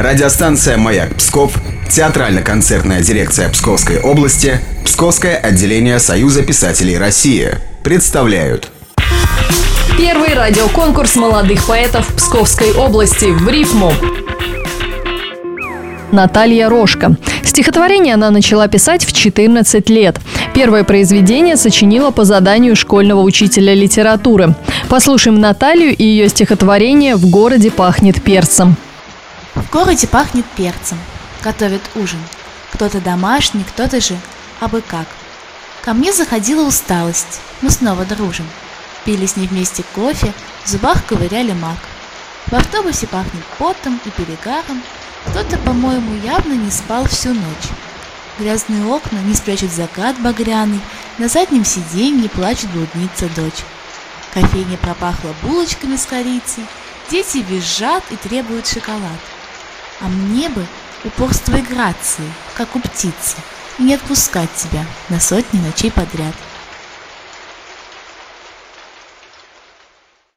Радиостанция «Маяк Псков», театрально-концертная дирекция Псковской области, Псковское отделение Союза писателей России представляют Первый радиоконкурс молодых поэтов Псковской области в рифму. Наталья Рожка. Стихотворение она начала писать в 14 лет. Первое произведение сочинила по заданию школьного учителя литературы. Послушаем Наталью и ее стихотворение «В городе пахнет перцем». В городе пахнет перцем, готовят ужин. Кто-то домашний, кто-то же абы как. Ко мне заходила усталость, мы снова дружим. Пили с ней вместе кофе, в зубах ковыряли мак. В автобусе пахнет потом и перегаром, кто-то, по-моему, явно не спал всю ночь. Грязные окна не спрячут закат багряный, на заднем сиденье плачет блудница дочь. Кофейня пропахла булочками с корицей, дети визжат и требуют шоколад. А мне бы упорство и грации, как у птицы, и не отпускать тебя на сотни ночей подряд.